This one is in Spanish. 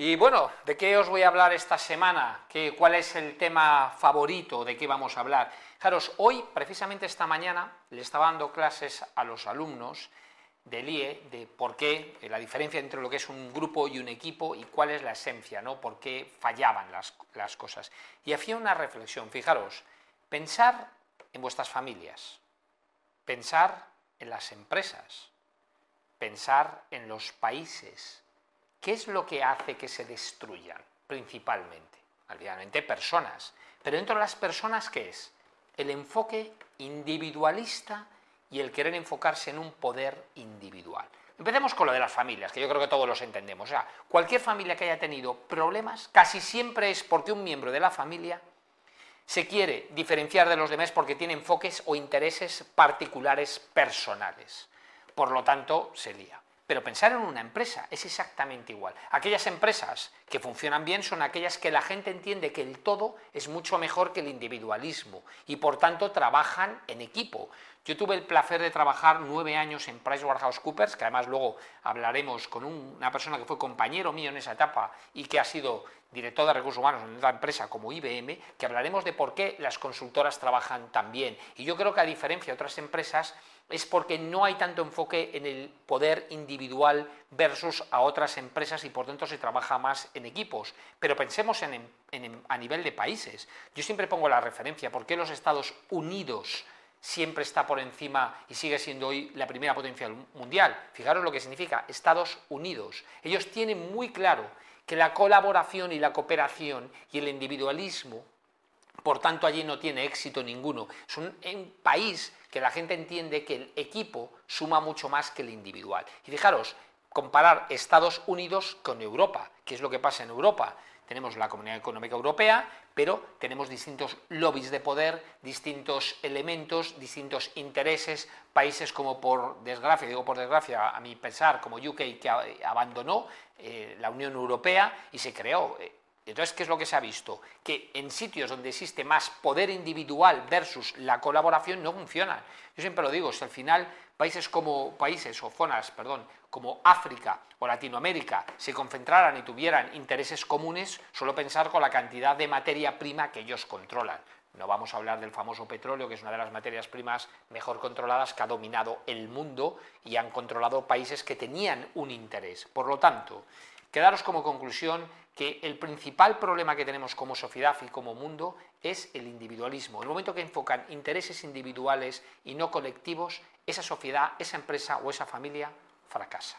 Y bueno, ¿de qué os voy a hablar esta semana? ¿Qué, ¿Cuál es el tema favorito? ¿De qué vamos a hablar? Fijaros, hoy, precisamente esta mañana, le estaba dando clases a los alumnos del IE de por qué, eh, la diferencia entre lo que es un grupo y un equipo y cuál es la esencia, ¿no? Por qué fallaban las, las cosas. Y hacía una reflexión, fijaros, pensar en vuestras familias, pensar en las empresas, pensar en los países, ¿Qué es lo que hace que se destruyan principalmente? Obviamente personas. Pero dentro de las personas, ¿qué es? El enfoque individualista y el querer enfocarse en un poder individual. Empecemos con lo de las familias, que yo creo que todos los entendemos. Cualquier familia que haya tenido problemas, casi siempre es porque un miembro de la familia se quiere diferenciar de los demás porque tiene enfoques o intereses particulares personales. Por lo tanto, se lía. Pero pensar en una empresa es exactamente igual. Aquellas empresas que funcionan bien son aquellas que la gente entiende que el todo es mucho mejor que el individualismo y por tanto trabajan en equipo. Yo tuve el placer de trabajar nueve años en PricewaterhouseCoopers, que además luego hablaremos con una persona que fue compañero mío en esa etapa y que ha sido director de recursos humanos en otra empresa como IBM, que hablaremos de por qué las consultoras trabajan tan bien. Y yo creo que a diferencia de otras empresas, es porque no hay tanto enfoque en el poder individual versus a otras empresas y por tanto se trabaja más en equipos. Pero pensemos en, a nivel de países. Yo siempre pongo la referencia, ¿por qué los Estados Unidos siempre está por encima y sigue siendo hoy la primera potencia mundial? Fijaros lo que significa Estados Unidos. Ellos tienen muy claro que la colaboración y la cooperación y el individualismo por tanto allí no tiene éxito ninguno. Es un, país que la gente entiende que el equipo suma mucho más que el individual. Y fijaros, comparar Estados Unidos con Europa, ¿qué es lo que pasa en Europa? Tenemos la Comunidad Económica Europea, pero tenemos distintos lobbies de poder, distintos elementos, distintos intereses, países como por desgracia, digo por desgracia, a mi pesar, como UK, que abandonó eh, la Unión Europea y se creó eh, entonces, ¿qué es lo que se ha visto? Que en sitios donde existe más poder individual versus la colaboración no funcionan. Yo siempre lo digo, si al final países como países o zonas, perdón, como África o Latinoamérica se concentraran y tuvieran intereses comunes, solo pensar con la cantidad de materia prima que ellos controlan. No vamos a hablar del famoso petróleo, que es una de las materias primas mejor controladas que ha dominado el mundo y han controlado países que tenían un interés. Por lo tanto, quedaros como conclusión que el principal problema que tenemos como sociedad y como mundo es el individualismo. En el momento que enfocan intereses individuales y no colectivos, esa sociedad, esa empresa o esa familia fracasa.